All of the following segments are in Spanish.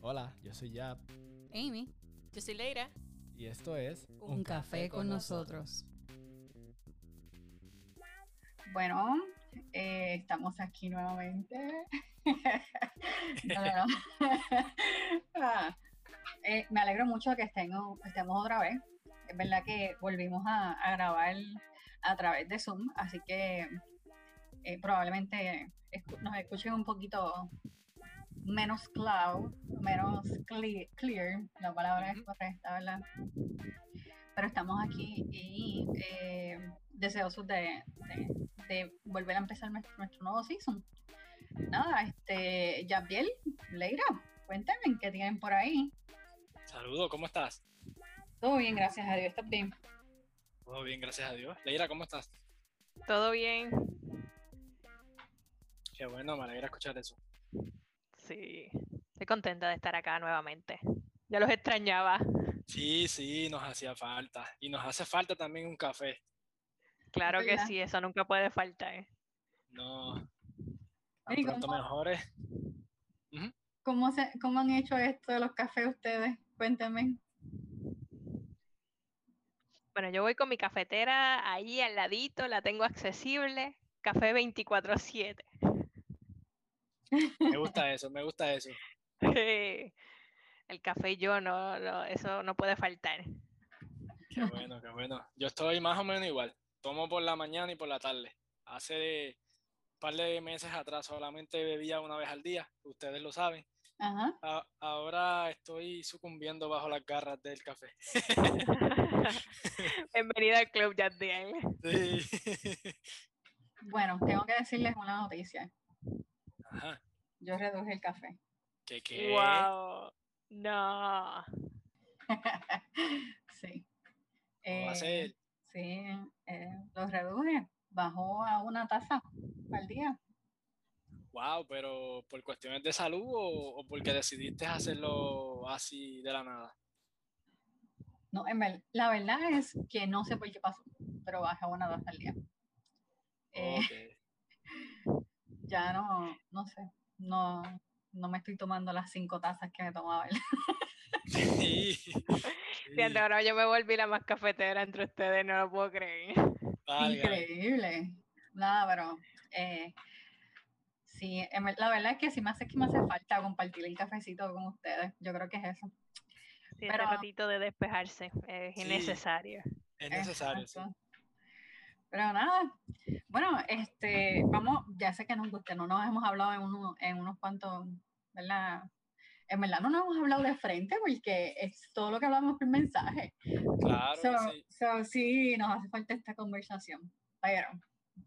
Hola, yo soy Yap Amy. Yo soy Leira. y esto es Un, café, con nosotros. Bueno, eh, estamos aquí nuevamente. No, no, no. Ah, eh, me alegro mucho que estén, estemos otra vez. Es verdad que volvimos a, a grabar a través de Zoom, así que eh, probablemente escu- nos escuchen un poquito menos cloud, menos cle- clear, la palabra es correcta, ¿verdad? Pero estamos aquí y eh, deseosos de, de- de volver a empezar nuestro, nuestro nuevo season. Nada, este, Yabiel, Leira, cuéntenme qué tienen por ahí. Saludos, ¿cómo estás? Todo bien, gracias a Dios, ¿estás bien? Todo bien, gracias a Dios. Leira, ¿cómo estás? ¿Todo bien? Qué bueno, me alegra escuchar eso. Sí. Estoy contenta de estar acá nuevamente. Ya los extrañaba. Sí, sí, nos hacía falta. Y nos hace falta también un café. Claro que sí, eso nunca puede faltar. No. Tan ¿Y pronto cómo? mejores. ¿Cómo, se, ¿Cómo han hecho esto de los cafés ustedes? Cuéntenme. Bueno, yo voy con mi cafetera ahí al ladito, la tengo accesible. Café 24/7. Me gusta eso, me gusta eso. El café y yo, no, no, eso no puede faltar. Qué bueno, qué bueno. Yo estoy más o menos igual. Tomo por la mañana y por la tarde. Hace un par de meses atrás solamente bebía una vez al día, ustedes lo saben. Ajá. A- ahora estoy sucumbiendo bajo las garras del café. Bienvenida al Club Yaddiel. Sí. Bueno, tengo que decirles una noticia. Ajá. Yo reduje el café. ¿Qué qué? Wow. No. Sí. ¿Cómo va a Eh, ser? Sí, eh, lo reduje. Bajó a una taza al día. Wow, pero ¿por cuestiones de salud o, o porque decidiste hacerlo así de la nada? No, en ver- la verdad es que no sé por qué pasó, pero bajó una taza al día. Eh, Ok. Ya no, no sé, no, no me estoy tomando las cinco tazas que me tomaba. él. Sí. Fíjate, ahora yo me volví la más cafetera entre ustedes, no lo puedo creer. Increíble. Nada, pero eh, sí, la verdad es que sí me hace que me hace falta compartir el cafecito con ustedes. Yo creo que es eso. Sí, Pero- ese ratito de despejarse es Sí. innecesario. Es necesario, sí. Pero nada, bueno, este, vamos, ya sé que nos gusta, no nos hemos hablado en, uno, en unos cuantos, ¿verdad? En verdad no nos hemos hablado de frente porque es todo lo que hablamos por mensaje. Claro, So, sí. so, sí, nos hace falta esta conversación, pero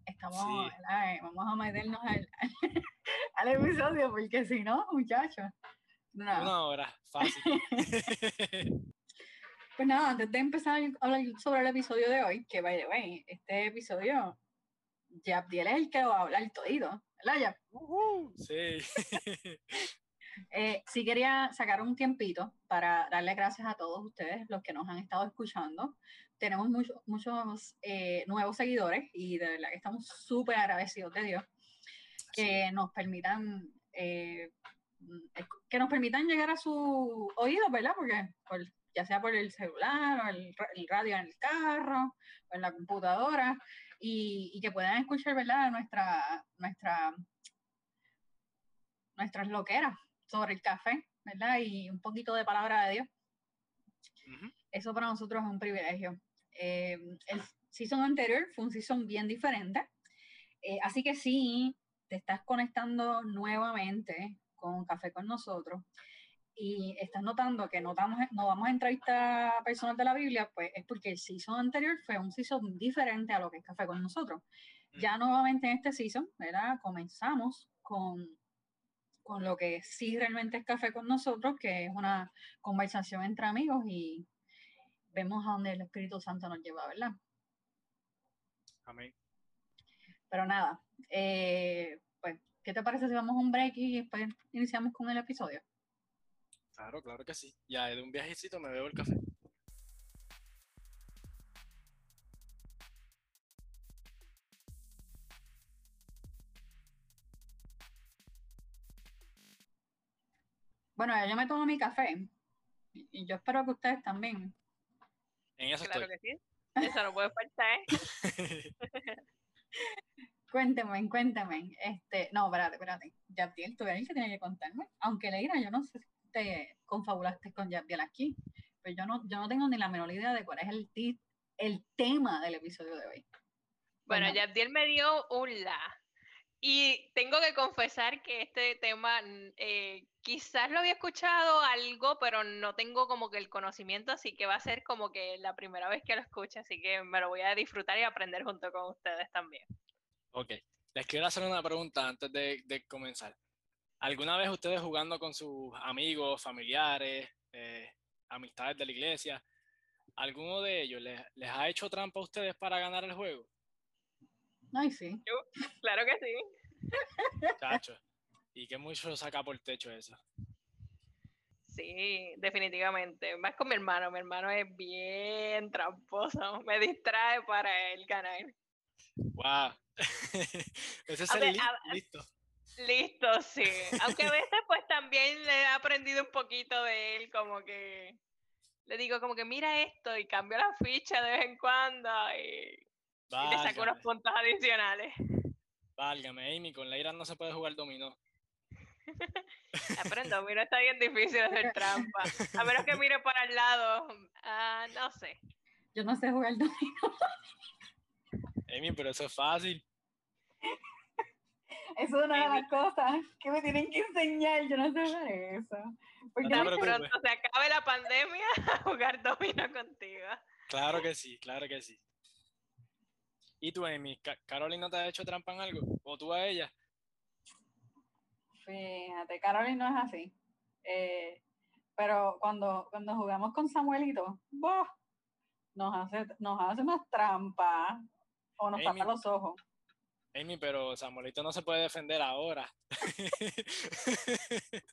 estamos, Sí. ¿verdad? Eh, vamos a meternos al, al episodio porque si no, muchachos. no. Una hora, fácil. Pues nada, antes de empezar a hablar sobre el episodio de hoy, que by the way, este episodio, Yapdiel es el que va a hablar todito, ¿verdad, Yap? Sí. Eh, sí quería sacar un tiempito para darle gracias a todos ustedes, los que nos han estado escuchando. Tenemos muchos muchos eh, nuevos seguidores y de verdad que estamos súper agradecidos de Dios que nos permitan eh, que nos permitan llegar a su oído, ¿verdad? Porque por- ya sea por el celular o el, el radio en el carro o en la computadora y, y que puedan escuchar, ¿verdad? Nuestra, nuestra, nuestras loqueras sobre el café, ¿verdad? Y un poquito de palabra de Dios. Ujú. Eso para nosotros es un privilegio. Eh, el season anterior fue un season bien diferente. Eh, así que si te estás conectando nuevamente con Café con nosotros y estás notando que no, damos- no vamos a entrevistar a personas de la Biblia, pues es porque el season anterior fue un season diferente a lo que es Café con nosotros. Ya nuevamente en este season, ¿verdad? Comenzamos con, con lo que sí realmente es Café con nosotros, que es una conversación entre amigos y vemos a dónde el Espíritu Santo nos lleva, ¿verdad? Amén. Pero nada, eh, pues, ¿qué te parece si vamos a un break y después iniciamos con el episodio? Claro, claro que sí. Ya de un viajecito me bebo el café. Bueno, yo me tomo mi café y yo espero que ustedes también. En eso Claro estoy. que sí. Eso no puede faltar. Cuénteme, cuénteme. Este, no, espérate, espérate. Yabdiel, tú eres el que tiene que contarme. Aunque Leira, yo no sé te confabulaste con Yabdiel aquí, pero yo no, yo no tengo ni la menor idea de cuál es el, el tema del episodio de hoy. Bueno, Cuéntame. Yabdiel me dio un la. Y tengo que confesar que este tema mm, eh, quizás lo había escuchado algo, pero no tengo como que el conocimiento, así que va a ser como que la primera vez que lo escuche, así que me lo voy a disfrutar y aprender junto con ustedes también. Ok, les quiero hacer una pregunta antes de, de comenzar. ¿Alguna vez ustedes jugando con sus amigos, familiares, eh, amistades de la iglesia, alguno de ellos les, les ha hecho trampa a ustedes para ganar el juego? Ay, sí. Claro que sí. Chacho. Y que mucho saca por techo eso. Sí, definitivamente. Más con mi hermano. Mi hermano es bien tramposo. Me distrae para él ganar. ¡Wow! Ese es A el ver, li- a- listo. Listo, sí. Aunque a veces pues también le he aprendido un poquito de él, como que le digo como que mira esto y cambio la ficha de vez en cuando y, y le saco unos puntos adicionales. válgame, Amy, con Leira no se puede jugar dominó. Aprendo, mira, está bien difícil hacer trampa. A menos que mire para el lado. Ah, no sé. Yo no sé jugar dominó. Amy, pero eso es fácil. Eso es una de las cosas que me tienen que enseñar. Yo no sé jugar eso. Porque No te preocupes. pronto se acabe la pandemia a jugar domino contigo. Claro que sí, claro que sí. ¿Y tú, Amy? Ca- ¿Carolina no te ha hecho trampa en algo? ¿O tú a ella? Fíjate, Caroline no es así. Eh, pero cuando, cuando jugamos con Samuelito, ¡buah! nos hace, nos hace unas trampas o nos Amy. tapa los ojos. Amy, pero Samuelito no se puede defender ahora.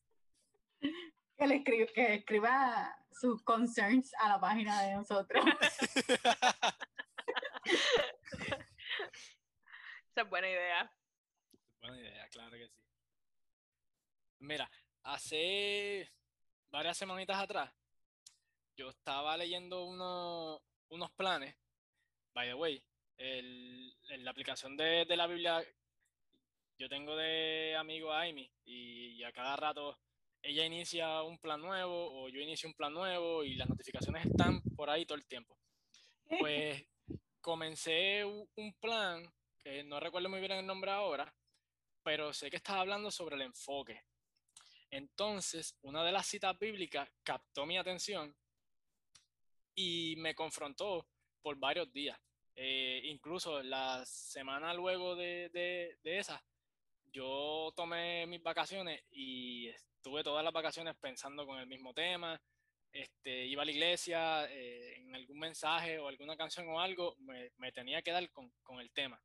Que, le escri- que escriba sus concerns a la página de nosotros. Esa es buena idea. Buena idea, claro que sí. Mira, hace varias semanitas atrás, yo estaba leyendo uno- unos planes, by the way, el- en la aplicación de, de la Biblia, yo tengo de amigo a Amy y a cada rato ella inicia un plan nuevo o yo inicio un plan nuevo y las notificaciones están por ahí todo el tiempo. Pues comencé un plan que no recuerdo muy bien el nombre ahora, pero sé que estaba hablando sobre el enfoque. Entonces, una de las citas bíblicas captó mi atención y me confrontó por varios días. Eh, incluso la semana luego de, de, de esa, yo tomé mis vacaciones y estuve todas las vacaciones pensando con el mismo tema. Este, iba a la iglesia, eh, en algún mensaje o alguna canción o algo, me, me tenía que dar con, con el tema.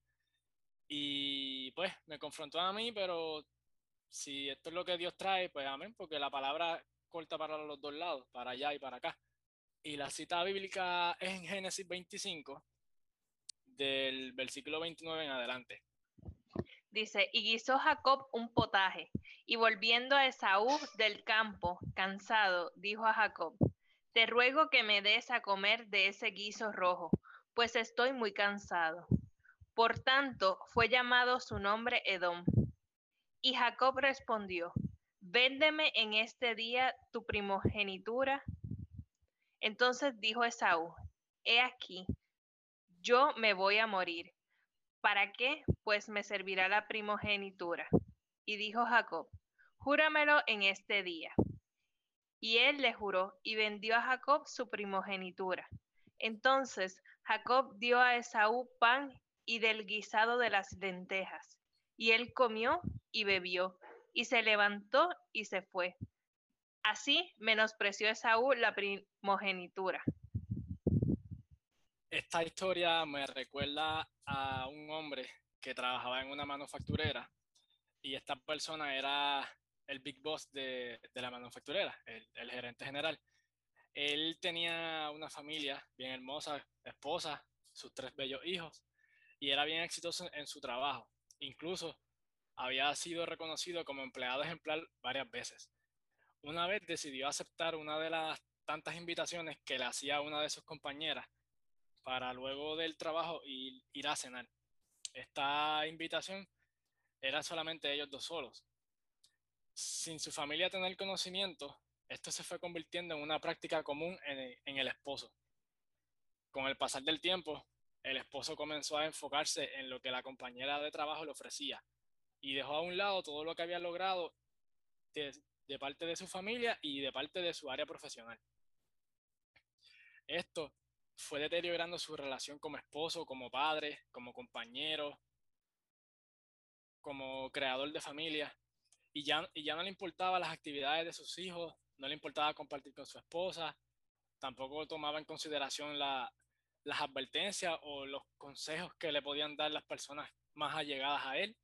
Y pues me confrontó a mí, pero si esto es lo que Dios trae, pues amén, porque la palabra corta para los dos lados, para allá y para acá. Y la cita bíblica es en Génesis 25, del versículo 29 en adelante. Dice, y guisó Jacob un potaje, y volviendo a Esaú del campo, cansado, dijo a Jacob, te ruego que me des a comer de ese guiso rojo, pues estoy muy cansado. Por tanto, fue llamado su nombre Edom. Y Jacob respondió, véndeme en este día tu primogenitura. Entonces dijo Esaú, he aquí, yo me voy a morir. ¿Para qué? Pues me servirá la primogenitura. Y dijo Jacob, júramelo en este día. Y él le juró y vendió a Jacob su primogenitura. Entonces Jacob dio a Esaú pan y del guisado de las lentejas. Y él comió y bebió, y se levantó y se fue. Así menospreció Esaú la primogenitura. Esta historia me recuerda a un hombre que trabajaba en una manufacturera y esta persona era el big boss de, de la manufacturera, el, gerente general. Él tenía una familia bien hermosa, esposa, sus tres bellos hijos y era bien exitoso en su trabajo. Incluso había sido reconocido como empleado ejemplar varias veces. una vez decidió aceptar una de las tantas invitaciones que le hacía una de sus compañeras para luego del trabajo ir, ir a cenar. Esta invitación era solamente ellos dos solos. Sin su familia tener conocimiento, esto se fue convirtiendo en una práctica común en, el esposo. Con el pasar del tiempo, el esposo comenzó a enfocarse en lo que la compañera de trabajo le ofrecía y dejó a un lado todo lo que había logrado de, de parte de su familia y de parte de su área profesional. Esto fue deteriorando su relación como esposo, como padre, como compañero, como creador de familia. Y ya, y ya no le importaba las actividades de sus hijos, no le importaba compartir con su esposa, tampoco tomaba en consideración la, las advertencias o los consejos que le podían dar las personas más allegadas a él.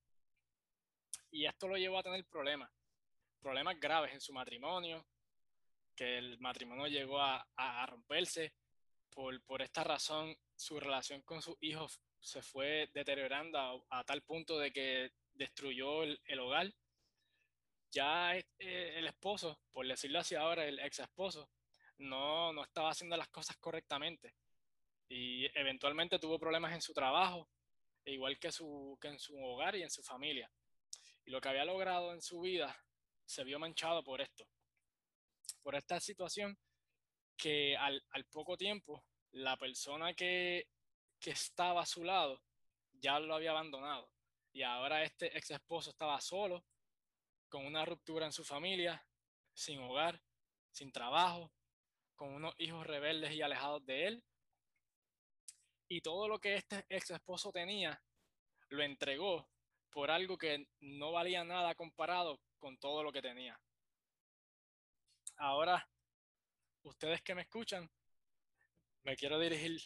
Y esto lo llevó a tener problemas, problemas graves en su matrimonio, que el matrimonio llegó a, a romperse. Por, por, esta razón, su relación con sus hijos se fue deteriorando a, tal punto de que destruyó el, el hogar. Ya eh, el esposo, por decirlo así ahora, el ex esposo, no, no estaba haciendo las cosas correctamente y eventualmente tuvo problemas en su trabajo, igual que, su, que en su hogar y en su familia. Y lo que había logrado en su vida se vio manchado por esto, por esta situación que al, al poco tiempo la persona que, que estaba a su lado ya lo había abandonado. Y ahora este ex esposo estaba solo, con una ruptura en su familia, sin hogar, sin trabajo, con unos hijos rebeldes y alejados de él. Y todo lo que este ex esposo tenía, lo entregó por algo que no valía nada comparado con todo lo que tenía. Ahora, ustedes que me escuchan, me quiero dirigir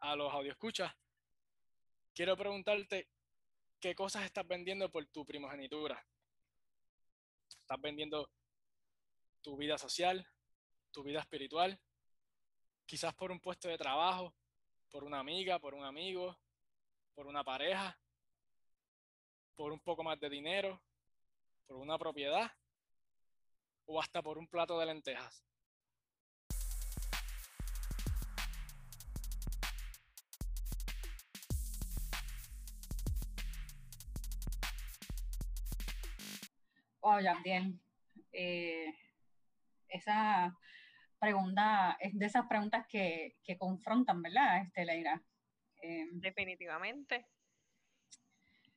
a los escuchas Quiero preguntarte qué cosas estás vendiendo por tu primogenitura. ¿Estás vendiendo tu vida social, tu vida espiritual, quizás por un puesto de trabajo, por una amiga, por un amigo, por una pareja, por un poco más de dinero, por una propiedad o hasta por un plato de lentejas. Wow, ya bien. Eh, esa pregunta es de esas preguntas que, que confrontan, ¿verdad, este, Leira? Eh, Definitivamente.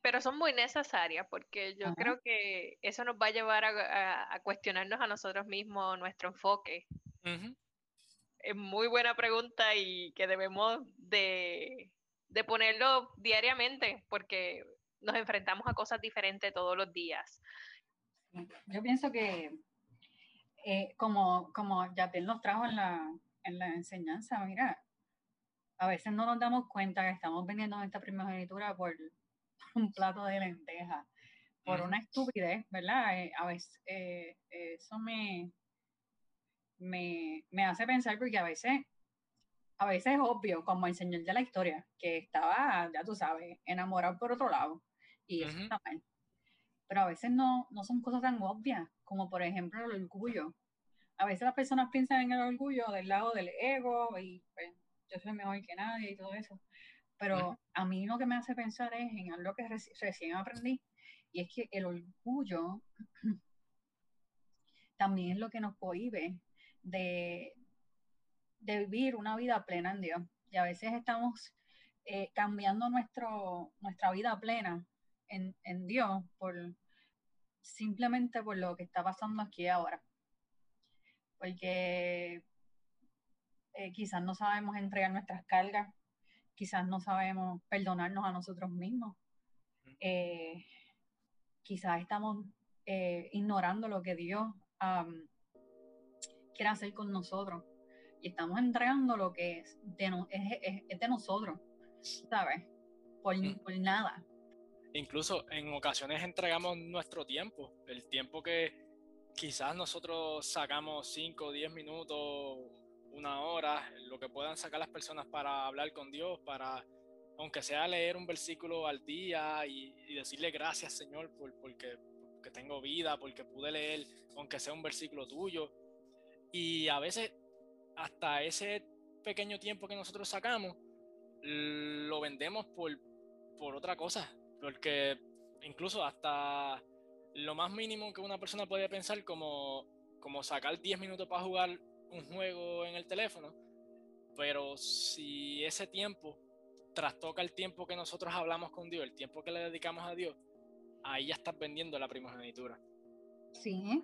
Pero son muy necesarias porque yo Ajá. creo que eso nos va a llevar a, a, a, cuestionarnos a nosotros mismos nuestro enfoque. Uh -huh. Es muy buena pregunta y que debemos de, de ponerlo diariamente porque nos enfrentamos a cosas diferentes todos los días. Yo pienso que eh, como, como Yatel nos trajo en la, en la enseñanza, mira, a veces no nos damos cuenta que estamos vendiendo esta primogenitura por un plato de lenteja, por -huh. una estupidez, ¿verdad? Eh, a veces eh, eso me, me, me, hace pensar porque a veces, a veces es obvio, como el señor de la historia, que estaba, ya tú sabes, enamorado por otro lado, y eso uh -huh. está mal. Pero a veces no, no son cosas tan obvias, como por ejemplo el orgullo. A veces las personas piensan en el orgullo del lado del ego y pues, yo soy mejor que nadie y todo eso. Pero a mí lo que me hace pensar es en algo que reci recién aprendí, y es que el orgullo también es lo que nos cohibe de, de vivir una vida plena en Dios. Y a veces estamos eh, cambiando nuestro, nuestra vida plena en, en Dios por simplemente por lo que está pasando aquí ahora. Porque eh, quizás no sabemos entregar nuestras cargas, quizás no sabemos perdonarnos a nosotros mismos, eh, quizás estamos eh, ignorando lo que Dios um, quiere hacer con nosotros y estamos entregando lo que es de, no, es, es, es de nosotros, ¿sabes? Por, por nada. Incluso en ocasiones entregamos nuestro tiempo, el tiempo que quizás nosotros sacamos 5 o 10 minutos, una hora, lo que puedan sacar las personas para hablar con Dios, para, aunque sea leer un versículo al día y, decirle gracias Señor por, porque, porque porque tengo vida, porque pude leer, aunque sea un versículo tuyo. Y a veces, hasta ese pequeño tiempo que nosotros sacamos, lo vendemos por, por otra cosa. Porque incluso hasta lo más mínimo que una persona puede pensar como, como sacar 10 minutos para jugar un juego en el teléfono, pero si ese tiempo trastoca el tiempo que nosotros hablamos con Dios, el tiempo que le dedicamos a Dios, ahí ya estás vendiendo la primogenitura. Sí,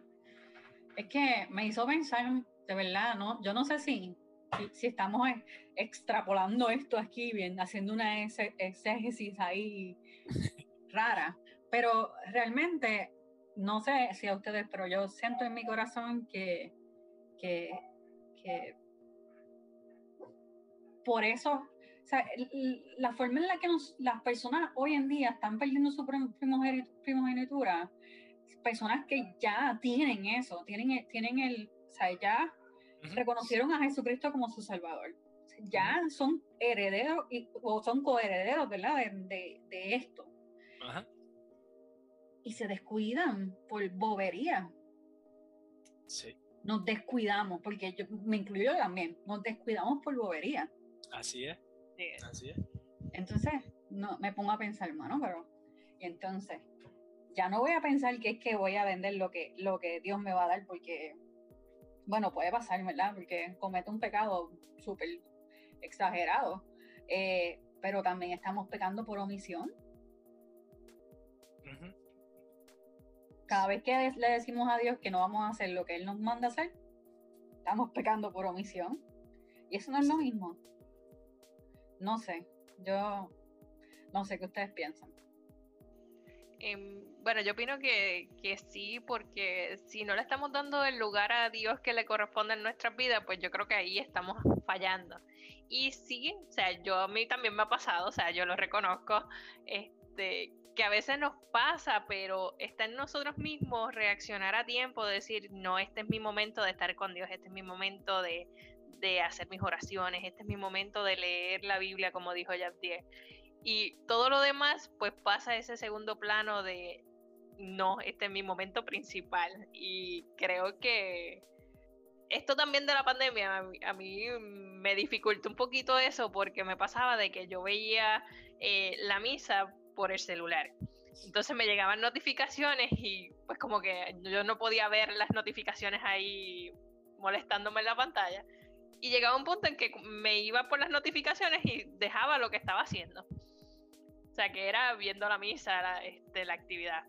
es que me hizo pensar, de verdad, ¿no? Yo no sé si, si, estamos extrapolando esto aquí, bien, haciendo una exégesis ahí rara, pero realmente, no sé si a ustedes, pero yo siento en mi corazón que, que, que por eso, o sea, la forma en la que las personas hoy en día están perdiendo su primogenitura, personas que ya tienen eso, tienen, tienen el, o sea, ya reconocieron a Jesucristo como su Salvador. Ya son herederos y, o son coherederos, ¿verdad? De, de, esto. Y se descuidan por bobería. Sí. Nos descuidamos, porque yo me incluyo también, nos descuidamos por bobería. Así es. Así es. Entonces, no, me pongo a pensar, hermano, pero. Y entonces, ya no voy a pensar que es que voy a vender lo que, lo que Dios me va a dar, porque, bueno, puede pasar, ¿verdad? Porque cometo un pecado súper exagerado. Eh, pero también estamos pecando por omisión. Cada vez que le decimos a Dios que no vamos a hacer lo que Él nos manda hacer, estamos pecando por omisión. Y eso no es lo mismo. No sé, yo no sé qué ustedes piensan. Em, bueno, yo opino que, sí, porque si no le estamos dando el lugar a Dios que le corresponde en nuestras vidas, pues yo creo que ahí estamos fallando. Y sí, o sea, yo a mí también me ha pasado, o sea, yo lo reconozco, este, que a veces nos pasa, pero está en nosotros mismos reaccionar a tiempo, decir, no, este es mi momento de estar con Dios, este es mi momento de, hacer mis oraciones, este es mi momento de leer la Biblia, como dijo Jabdiel. Y todo lo demás, pues pasa ese segundo plano de, no, este es mi momento principal. Y creo que esto también de la pandemia, a mí, me dificultó un poquito eso porque me pasaba de que yo veía eh, la misa por el celular. Entonces me llegaban notificaciones y pues como que yo no podía ver las notificaciones ahí molestándome en la pantalla y llegaba un punto en que me iba por las notificaciones y dejaba lo que estaba haciendo. O sea, que era viendo la misa, la, este, la actividad.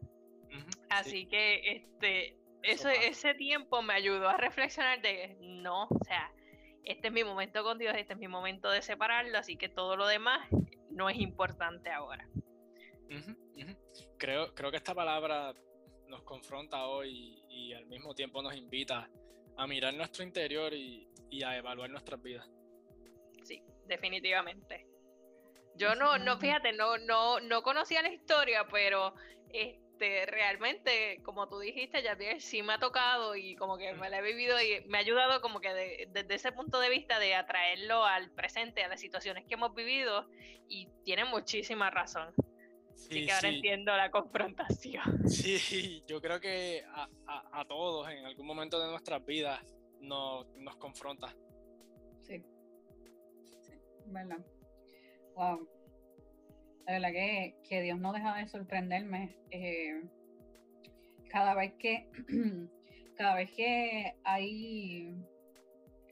Así que este, eso, ese tiempo me ayudó a reflexionar de no, o sea, este es mi momento con Dios, este es mi momento de separarlo, así que todo lo demás no es importante ahora. Creo, creo que esta palabra nos confronta hoy y al mismo tiempo nos invita a mirar nuestro interior y, y a evaluar nuestras vidas. Sí, definitivamente. Yo no, no, fíjate, no, no, no conocía la historia, pero este, realmente, como tú dijiste, ya sí me ha tocado y como que me la he vivido y me ha ayudado como que desde ese punto de vista de atraerlo al presente, a las situaciones que hemos vivido y tiene muchísima razón. Sí, que ahora entiendo la confrontación. Sí, yo creo que a, a, a todos en algún momento de nuestras vidas nos, nos confronta. Sí. Sí, verdad. Wow. La verdad que, que Dios no deja de sorprenderme. Eh, cada vez que cada vez que hay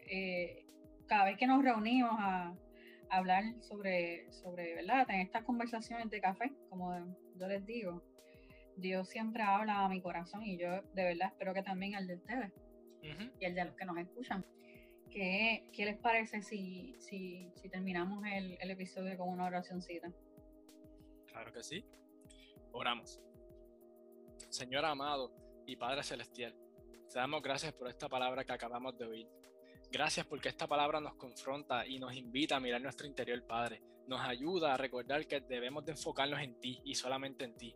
eh, cada vez que nos reunimos a, hablar sobre, sobre, ¿verdad? En estas conversaciones de café, como yo les digo, Dios siempre habla a mi corazón y yo de verdad espero que también al de ustedes y el de los que nos escuchan. ¿Qué, qué les parece si, si, si terminamos el, el, episodio con una oracióncita? Claro que sí. Oramos. Señor amado y Padre Celestial, te damos gracias por esta palabra que acabamos de oír. Gracias porque esta palabra nos confronta y nos invita a mirar nuestro interior, Padre. Nos ayuda a recordar que debemos de enfocarnos en ti y solamente en ti.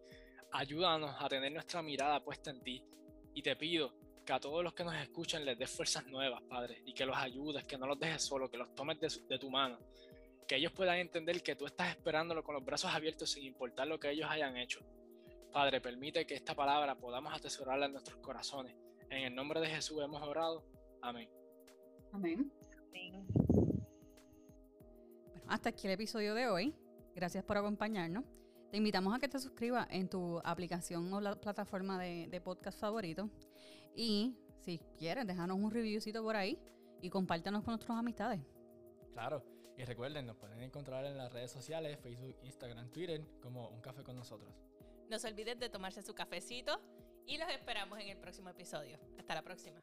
Ayúdanos a tener nuestra mirada puesta en ti. Y te pido que a todos los que nos escuchan les des fuerzas nuevas, Padre, y que los ayudes, que no los dejes solos, que los tomes de, tu mano, que ellos puedan entender que tú estás esperándolo con los brazos abiertos sin importar lo que ellos hayan hecho. Padre, permite que esta palabra podamos atesorarla en nuestros corazones. En el nombre de Jesús hemos orado. Amén. Amén. Amén. Bueno, hasta aquí el episodio de hoy. Gracias por acompañarnos. Te invitamos a que te suscribas en tu aplicación o la plataforma de, de podcast favorito. Y si quieres, déjanos un reviewcito por ahí y compártanos con nuestras amistades. Claro. Y recuerden, nos pueden encontrar en las redes sociales, Facebook, Instagram, Twitter, como Un Café con nosotros. No se olviden de tomarse su cafecito y los esperamos en el próximo episodio. Hasta la próxima.